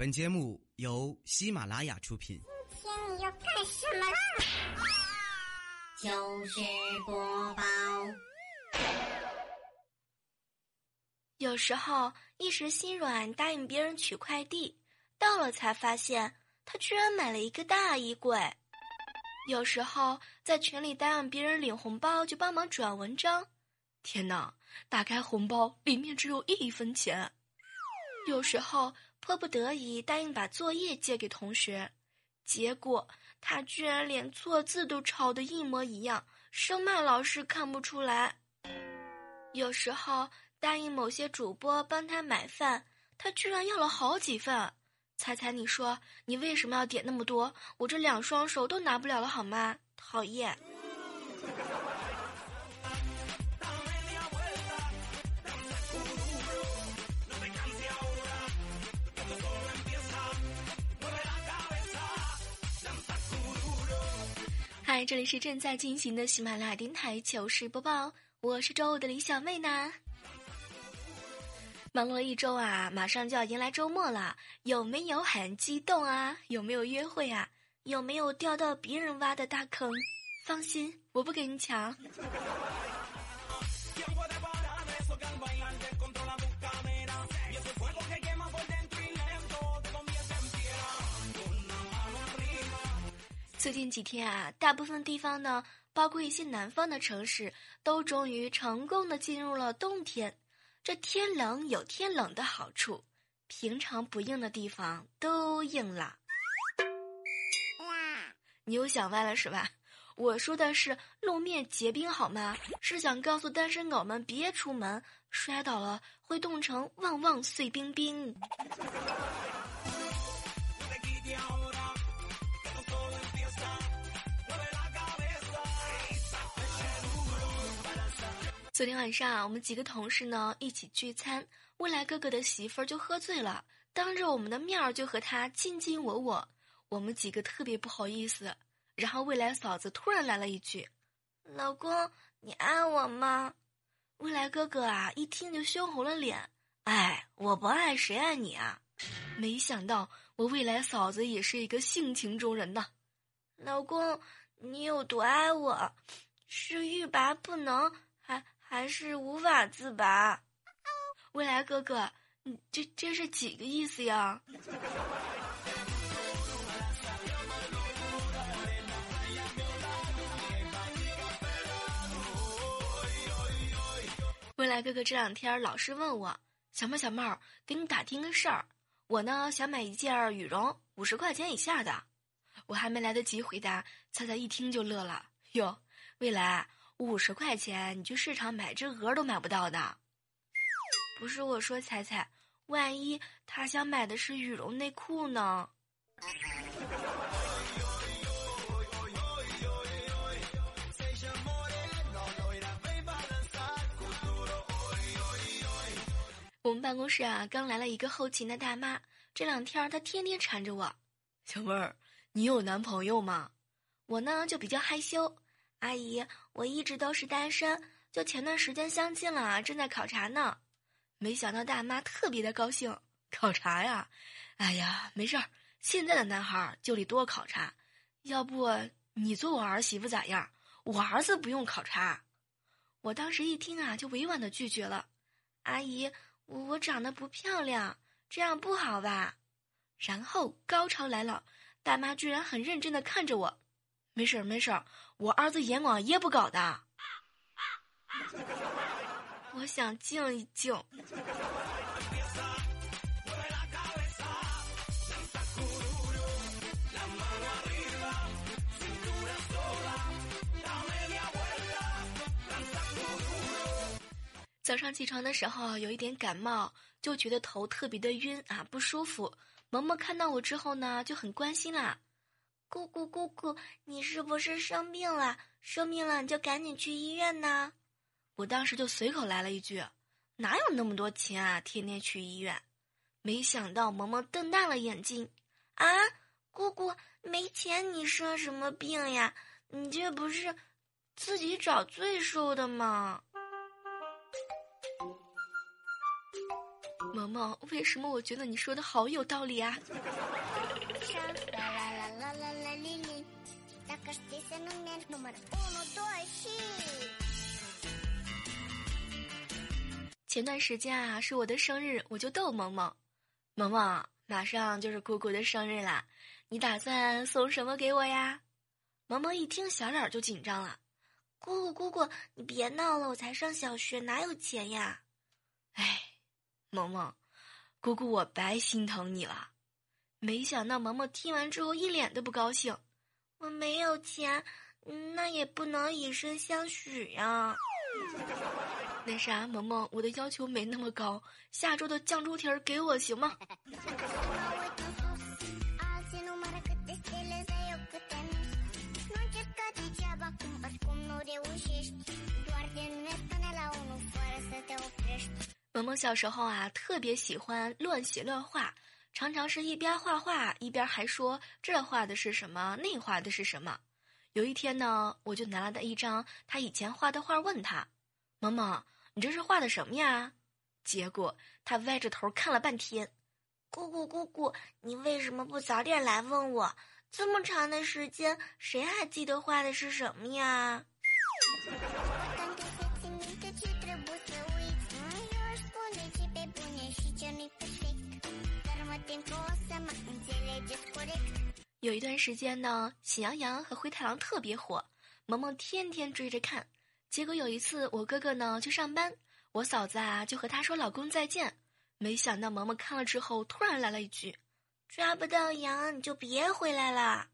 本节目由喜马拉雅出品。今天你要干什么啦？糗事播报。有时候一时心软，答应别人取快递，到了才发现他居然买了一个大衣柜。有时候在群里答应别人领红包，就帮忙转文章。天哪！打开红包，里面只有一分钱。有时候迫不得已答应把作业借给同学，结果他居然连错字都抄的一模一样，生怕老师看不出来。有时候答应某些主播帮他买饭，他居然要了好几份。猜猜你说你为什么要点那么多？我这两双手都拿不了了，好吗？讨厌。这里是正在进行的喜马拉雅电台糗事播报，我是周五的李小妹呢。忙碌了一周啊，马上就要迎来周末了，有没有很激动啊？有没有约会啊？有没有掉到别人挖的大坑？放心，我不跟你抢。最近几天啊，大部分地方呢，包括一些南方的城市，都终于成功的进入了冬天。这天冷有天冷的好处，平常不硬的地方都硬了。你又想歪了是吧？我说的是路面结冰好吗？是想告诉单身狗们别出门，摔倒了会冻成旺旺碎冰冰。昨天晚上，我们几个同事呢一起聚餐，未来哥哥的媳妇儿就喝醉了，当着我们的面儿就和他卿卿我我，我们几个特别不好意思。然后未来嫂子突然来了一句：“老公，你爱我吗？”未来哥哥啊一听就羞红了脸，哎，我不爱谁爱你啊？没想到我未来嫂子也是一个性情中人呐。老公，你有多爱我？是欲罢不能，还？是无法自拔，未来哥哥，你这这是几个意思呀？未来哥哥这两天老是问我，小妹小妹儿，给你打听个事儿，我呢想买一件羽绒，五十块钱以下的。我还没来得及回答，猜猜一听就乐了，哟，未来。五十块钱，你去市场买只鹅都买不到的。不是我说，彩彩，万一他想买的是羽绒内裤呢？我们办公室啊，刚来了一个后勤的大妈，这两天她天天缠着我，小妹儿，你有男朋友吗？我呢就比较害羞。阿姨，我一直都是单身，就前段时间相亲了，正在考察呢。没想到大妈特别的高兴，考察呀？哎呀，没事儿，现在的男孩就得多考察。要不你做我儿媳妇咋样？我儿子不用考察。我当时一听啊，就委婉的拒绝了。阿姨，我长得不漂亮，这样不好吧？然后高潮来了，大妈居然很认真的看着我。没事儿，没事儿，我儿子眼光也不高的。我想静一静。早上起床的时候有一点感冒，就觉得头特别的晕啊，不舒服。萌萌看到我之后呢，就很关心啦。姑姑，姑姑，你是不是生病了？生病了你就赶紧去医院呢。我当时就随口来了一句：“哪有那么多钱啊？天天去医院。”没想到萌萌瞪大了眼睛：“啊，姑姑没钱，你生什么病呀？你这不是自己找罪受的吗？”萌萌，为什么我觉得你说的好有道理啊？前段时间啊，是我的生日，我就逗萌萌，萌萌，马上就是姑姑的生日啦，你打算送什么给我呀？萌萌一听，小脸就紧张了。姑姑姑姑，你别闹了，我才上小学，哪有钱呀？哎，萌萌，姑姑我白心疼你了。没想到萌萌听完之后一脸的不高兴。我没有钱，那也不能以身相许呀。那啥，萌萌，我的要求没那么高，下周的酱猪蹄儿给我行吗？萌萌小时候啊，特别喜欢乱写乱画，常常是一边画画一边还说这画的是什么，那画的是什么。有一天呢，我就拿了一张他以前画的画，问他：“萌萌，你这是画的什么呀？”结果他歪着头看了半天：“姑姑姑姑，你为什么不早点来问我？这么长的时间，谁还记得画的是什么呀？”有一段时间呢，喜羊羊和灰太狼特别火，萌萌天天追着看。结果有一次，我哥哥呢去上班，我嫂子啊就和他说老公再见。没想到萌萌看了之后，突然来了一句：“抓不到羊你就别回来了。”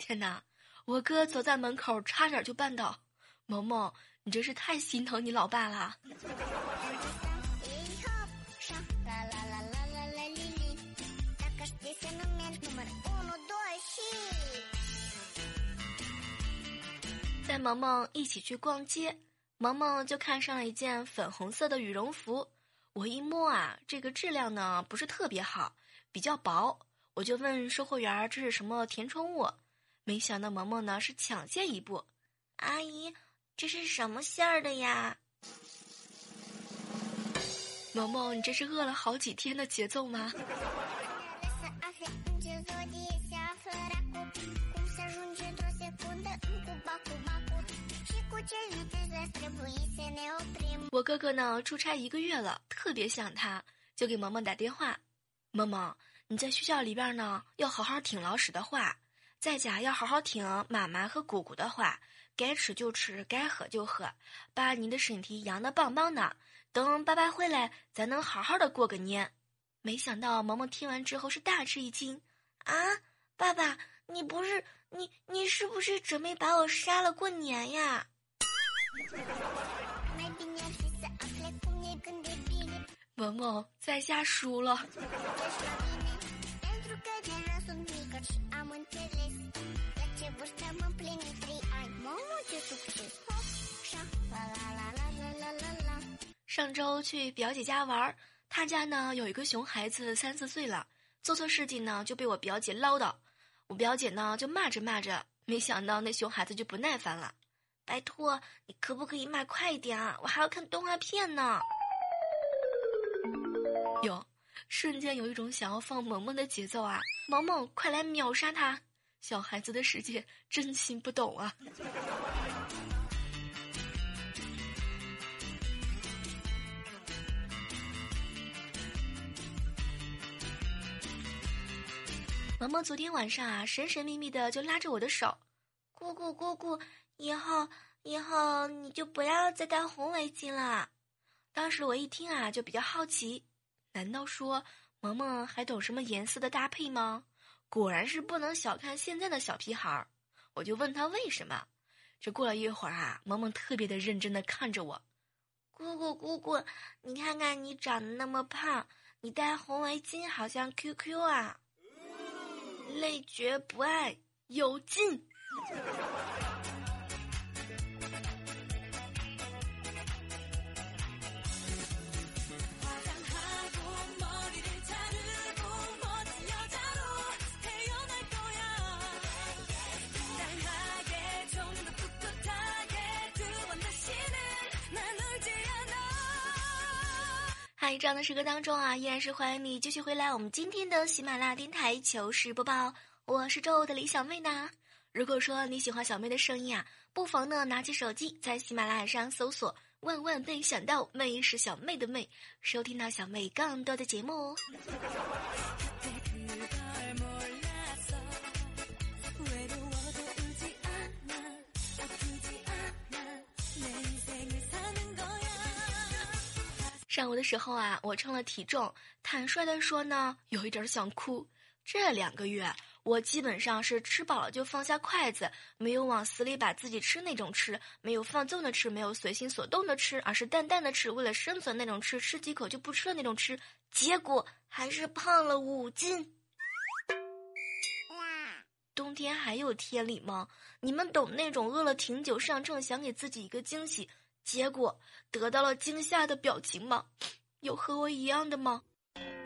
天哪！我哥走在门口，差点就绊倒。萌萌，你真是太心疼你老爸了。带萌萌一起去逛街，萌萌就看上了一件粉红色的羽绒服。我一摸啊，这个质量呢不是特别好，比较薄。我就问售货员这是什么填充物，没想到萌萌呢是抢先一步。阿姨，这是什么馅儿的呀？萌萌，你这是饿了好几天的节奏吗？我哥哥呢，出差一个月了，特别想他，就给萌萌打电话。萌萌，你在学校里边呢，要好好听老师的话，在家要好好听妈妈和姑姑的话，该吃就吃，该喝就喝，把你的身体养得棒棒的。等爸爸回来，咱能好好的过个年。没想到萌萌听完之后是大吃一惊，啊，爸爸，你不是你你是不是准备把我杀了过年呀？萌萌在下输了。上周去表姐家玩，她家呢有一个熊孩子，三四岁了，做错事情呢就被我表姐唠叨，我表姐呢就骂着骂着，没想到那熊孩子就不耐烦了。拜托，你可不可以骂快一点啊？我还要看动画片呢。哟，瞬间有一种想要放萌萌的节奏啊！萌萌，快来秒杀他！小孩子的世界真心不懂啊。萌萌昨天晚上啊，神神秘秘的就拉着我的手，姑姑姑姑。以后，以后你就不要再戴红围巾了。当时我一听啊，就比较好奇，难道说萌萌还懂什么颜色的搭配吗？果然是不能小看现在的小屁孩儿。我就问他为什么。这过了一会儿啊，萌萌特别的认真的看着我，姑姑姑姑，你看看你长得那么胖，你戴红围巾好像 QQ 啊。累觉不爱有劲。这样的时刻当中啊，依然是欢迎你继续回来我们今天的喜马拉雅电台糗事播报，我是周五的李小妹呢。如果说你喜欢小妹的声音啊，不妨呢拿起手机在喜马拉雅上搜索“万万没想到”，妹是小妹的妹，收听到小妹更多的节目哦。上午的时候啊，我称了体重，坦率的说呢，有一点想哭。这两个月，我基本上是吃饱了就放下筷子，没有往死里把自己吃那种吃，没有放纵的吃，没有随心所动的吃，而是淡淡的吃，为了生存那种吃，吃几口就不吃的那种吃，结果还是胖了五斤。冬天还有天理吗？你们懂那种饿了挺久上秤，想给自己一个惊喜？结果得到了惊吓的表情吗？有和我一样的吗？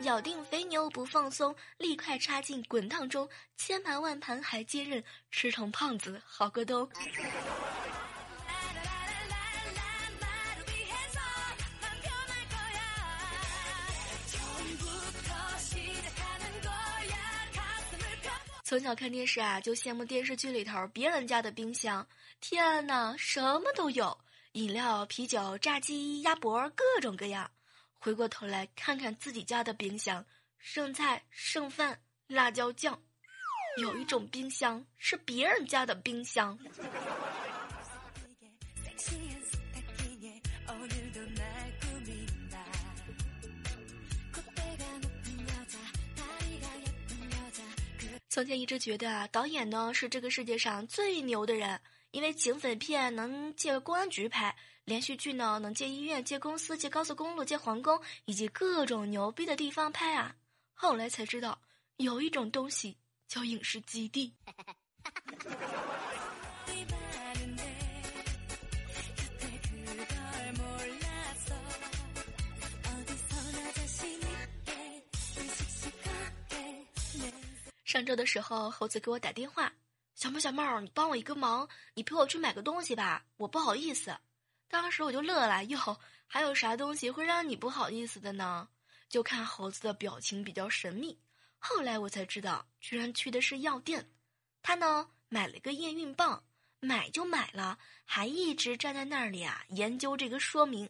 咬定肥牛不放松，立快插进滚烫中，千盘万盘还坚韧，吃成胖子好个冬。从小看电视啊，就羡慕电视剧里头别人家的冰箱，天哪，什么都有。饮料、啤酒、炸鸡、鸭脖，各种各样。回过头来看看自己家的冰箱，剩菜、剩饭、辣椒酱。有一种冰箱是别人家的冰箱。从前一直觉得啊，导演呢是这个世界上最牛的人。因为警匪片能借公安局拍，连续剧呢能借医院、借公司、借高速公路、借皇宫，以及各种牛逼的地方拍啊。后来才知道，有一种东西叫影视基地。上周的时候，猴子给我打电话。小猫小猫，你帮我一个忙，你陪我去买个东西吧，我不好意思。当时我就乐了，哟，还有啥东西会让你不好意思的呢？就看猴子的表情比较神秘。后来我才知道，居然去的是药店。他呢买了个验孕棒，买就买了，还一直站在那里啊研究这个说明。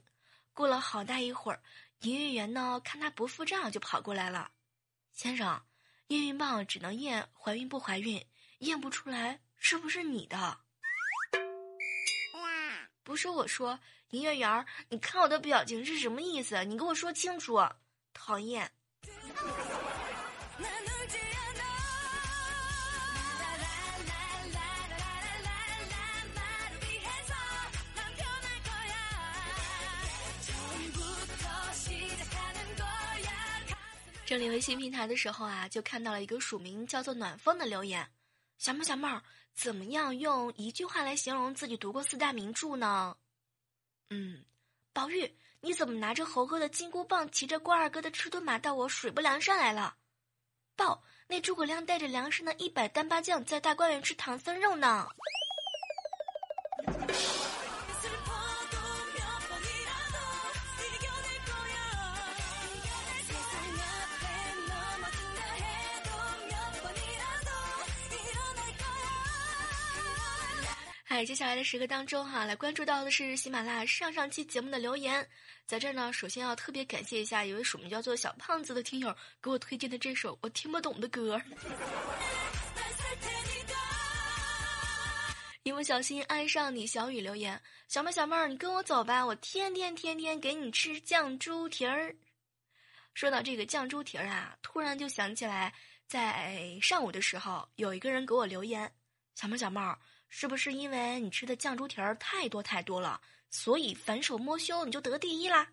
过了好大一会儿，营业员呢看他不付账，就跑过来了。先生，验孕棒只能验怀孕不怀孕。验不出来是不是你的？不是我说，营业员，你看我的表情是什么意思？你给我说清楚！讨厌。整理微信平台的时候啊，就看到了一个署名叫做“暖风”的留言。小妹，小妹儿，怎么样用一句话来形容自己读过四大名著呢？嗯，宝玉，你怎么拿着猴哥的金箍棒，骑着关二哥的赤兔马到我水泊梁山来了？报，那诸葛亮带着梁山的一百单八将在大观园吃唐僧肉呢。在接下来的时刻当中，哈，来关注到的是喜马拉雅上上期节目的留言。在这儿呢，首先要特别感谢一下一位署名叫做小胖子的听友给我推荐的这首我听不懂的歌。一不小心爱上你，小雨留言：小妹小妹儿，你跟我走吧，我天天天天给你吃酱猪蹄儿。说到这个酱猪蹄儿啊，突然就想起来，在上午的时候有一个人给我留言：小妹小妹儿。是不是因为你吃的酱猪蹄儿太多太多了，所以反手摸胸你就得第一啦？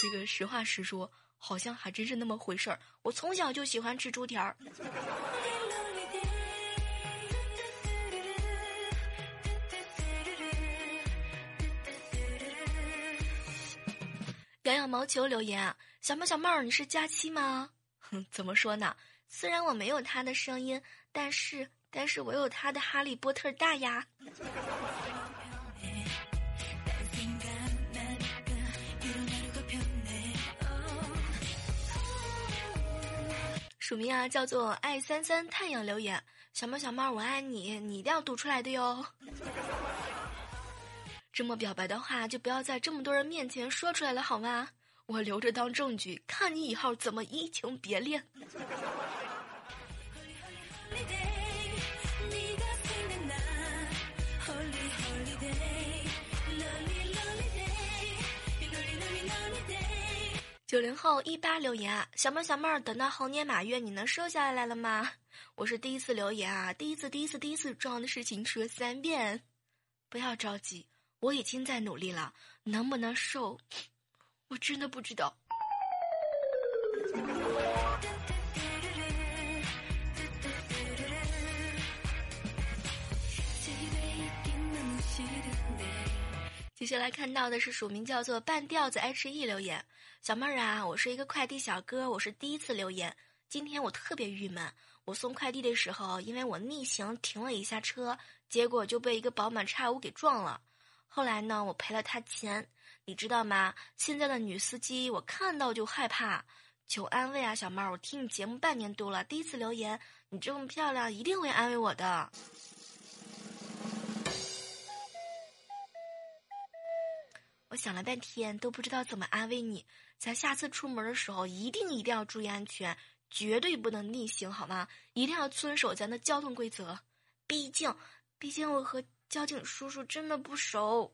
这个实话实说，好像还真是那么回事儿。我从小就喜欢吃猪蹄儿。养养毛球留言：小猫小猫，你是佳期吗？哼，怎么说呢？虽然我没有他的声音，但是。但是我有他的哈利波特大呀。署名啊叫做爱三三太阳留言，小猫小猫我爱你，你一定要读出来的哟。这么表白的话，就不要在这么多人面前说出来了好吗？我留着当证据，看你以后怎么移情别恋。九零后一八留言啊，小妹小妹儿，等到猴年马月，你能瘦下来了吗？我是第一次留言啊，第一次第一次第一次重要的事情说三遍，不要着急，我已经在努力了，能不能瘦，我真的不知道。接下来看到的是署名叫做半吊子 H E 留言，小妹儿啊，我是一个快递小哥，我是第一次留言。今天我特别郁闷，我送快递的时候，因为我逆行停了一下车，结果就被一个宝马叉五给撞了。后来呢，我赔了他钱，你知道吗？现在的女司机我看到就害怕，求安慰啊，小妹儿，我听你节目半年多了，第一次留言，你这么漂亮，一定会安慰我的。我想了半天都不知道怎么安慰你，咱下次出门的时候一定一定要注意安全，绝对不能逆行，好吗？一定要遵守咱的交通规则。毕竟，毕竟我和交警叔叔真的不熟。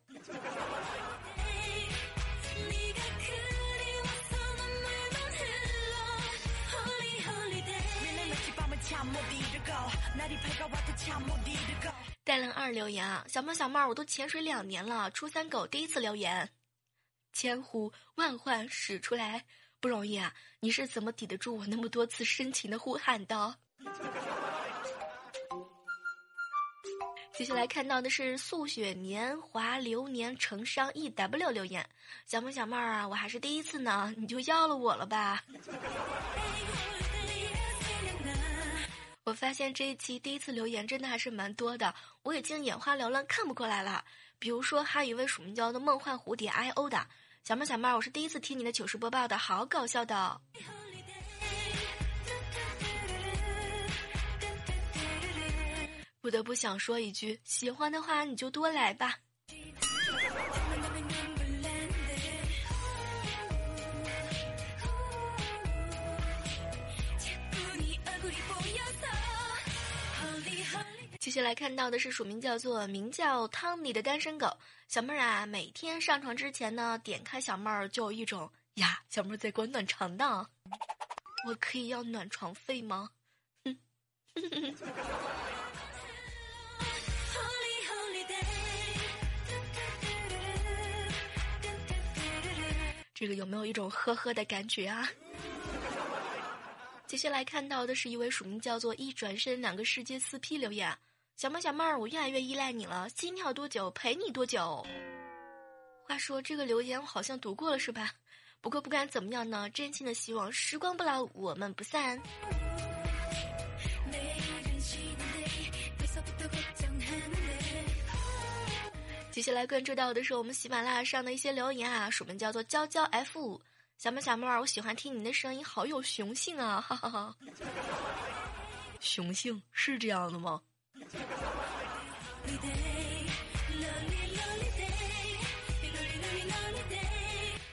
戴冷二留言啊，小猫小猫，我都潜水两年了，初三狗第一次留言，千呼万唤始出来，不容易啊！你是怎么抵得住我那么多次深情的呼喊的？接下来看到的是素雪年华流年成伤 E W 留言，小猫小猫啊，我还是第一次呢，你就要了我了吧？我发现这一期第一次留言真的还是蛮多的，我已经眼花缭乱看不过来了。比如说，还有一位署名叫做梦幻蝴蝶 I O 的小妹小妹，我是第一次听你的糗事播报的，好搞笑的。不得不想说一句，喜欢的话你就多来吧。接下来看到的是署名叫做名叫汤尼的单身狗小妹儿啊，每天上床之前呢，点开小妹儿就有一种呀，小妹儿在给我暖床呢，我可以要暖床费吗？这个有没有一种呵呵的感觉啊？接下来看到的是一位署名叫做一转身两个世界四 P 留言。小妹小妹儿，我越来越依赖你了，心跳多久陪你多久。话说这个留言我好像读过了是吧？不过不管怎么样呢，真心的希望时光不老，我们不散。接下来关注到的是我们喜马拉雅上的一些留言啊，署名叫做娇娇 F。小妹小妹儿，我喜欢听你的声音，好有雄性啊，哈哈哈。雄性是这样的吗？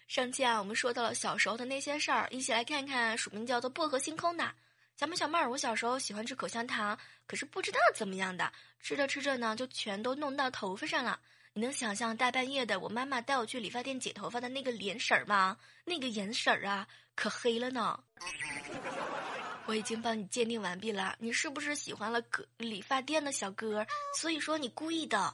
上期啊，我们说到了小时候的那些事儿，一起来看看署名叫做薄荷星空的小妹小妹儿。我小时候喜欢吃口香糖，可是不知道怎么样的，吃着吃着呢，就全都弄到头发上了。你能想象大半夜的，我妈妈带我去理发店剪头发的那个脸色儿吗？那个颜色啊，可黑了呢。我已经帮你鉴定完毕了，你是不是喜欢了哥理发店的小哥？所以说你故意的。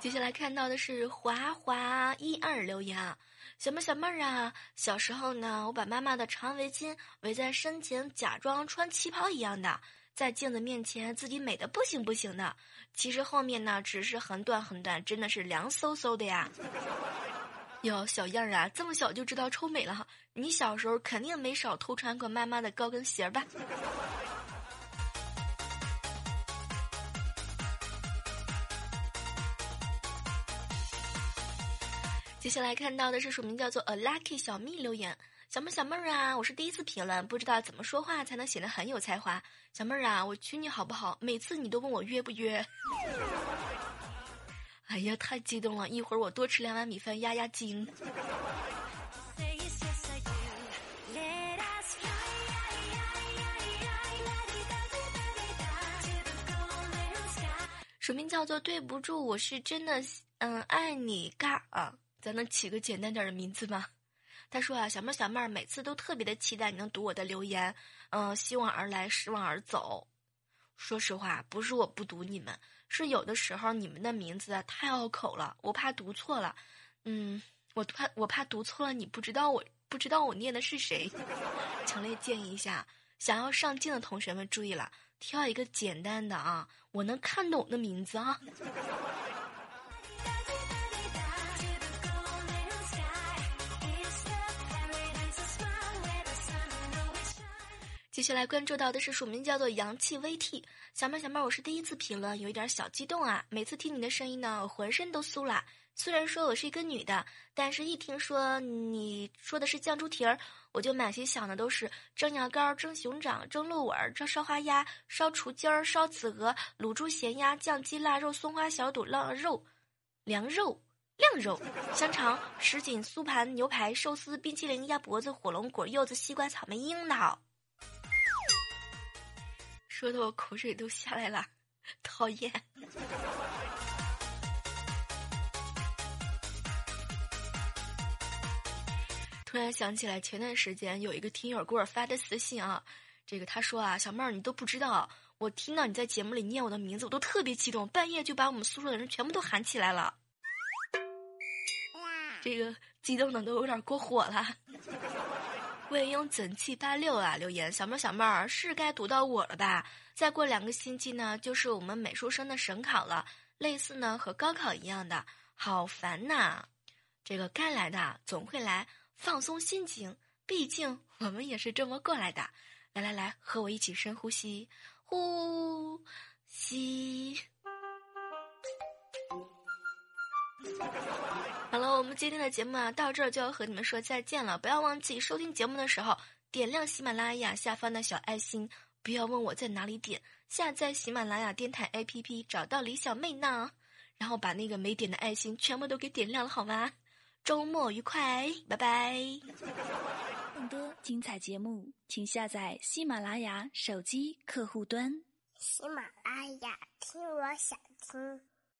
接下来看到的是华华一二留言啊，小妹小妹儿啊，小时候呢，我把妈妈的长围巾围在身前，假装穿旗袍一样的，在镜子面前自己美的不行不行的，其实后面呢只是很短很短，真的是凉飕飕的呀。哟，小样儿啊，这么小就知道臭美了哈！你小时候肯定没少偷穿过妈妈的高跟鞋吧？接下来看到的是署名叫做 A Lucky 小蜜留言：小妹小妹儿啊，我是第一次评论，不知道怎么说话才能显得很有才华。小妹儿啊，我娶你好不好？每次你都问我约不约。哎呀，太激动了！一会儿我多吃两碗米饭压压惊。署名叫做对不住，我是真的嗯爱你嘎啊！咱能起个简单点的名字吗？他说啊，小妹儿小妹儿，每次都特别的期待你能读我的留言，嗯，希望而来，失望而走。说实话，不是我不读你们，是有的时候你们的名字太拗口了，我怕读错了。嗯，我怕我怕读错了，你不知道我不知道我念的是谁。强烈建议一下，想要上镜的同学们注意了，挑一个简单的啊，我能看懂的名字啊。接下来关注到的是署名叫做阳气 VT 小妹小妹，我是第一次评论，有一点小激动啊！每次听你的声音呢，我浑身都酥了。虽然说我是一个女的，但是一听说你说的是酱猪蹄儿，我就满心想的都是蒸羊羔、蒸熊掌、蒸鹿尾、蒸烧花鸭、烧雏鸡儿、烧子鹅、卤猪咸鸭、酱鸡腊肉、松花小肚、腊肉、凉肉、晾肉、香肠、什锦、酥盘、牛排、寿司、冰淇淋、鸭脖子、火龙果、柚子、西瓜、草莓、樱桃。说的我口水都下来了，讨厌。突然想起来，前段时间有一个听友给我发的私信啊，这个他说啊，小妹儿你都不知道，我听到你在节目里念我的名字，我都特别激动，半夜就把我们宿舍的人全部都喊起来了，这个激动的都有点过火了。未用整气八六啊！留言小妹儿小妹儿是该读到我了吧？再过两个星期呢，就是我们美术生的省考了，类似呢和高考一样的，好烦呐！这个该来的总会来，放松心情，毕竟我们也是这么过来的。来来来，和我一起深呼吸，呼吸。好了，我们今天的节目啊，到这儿就要和你们说再见了。不要忘记收听节目的时候点亮喜马拉雅下方的小爱心。不要问我在哪里点，下载喜马拉雅电台 APP，找到李小妹呢，然后把那个没点的爱心全部都给点亮了，好吗？周末愉快，拜拜。更多精彩节目，请下载喜马拉雅手机客户端。喜马拉雅，听我想听。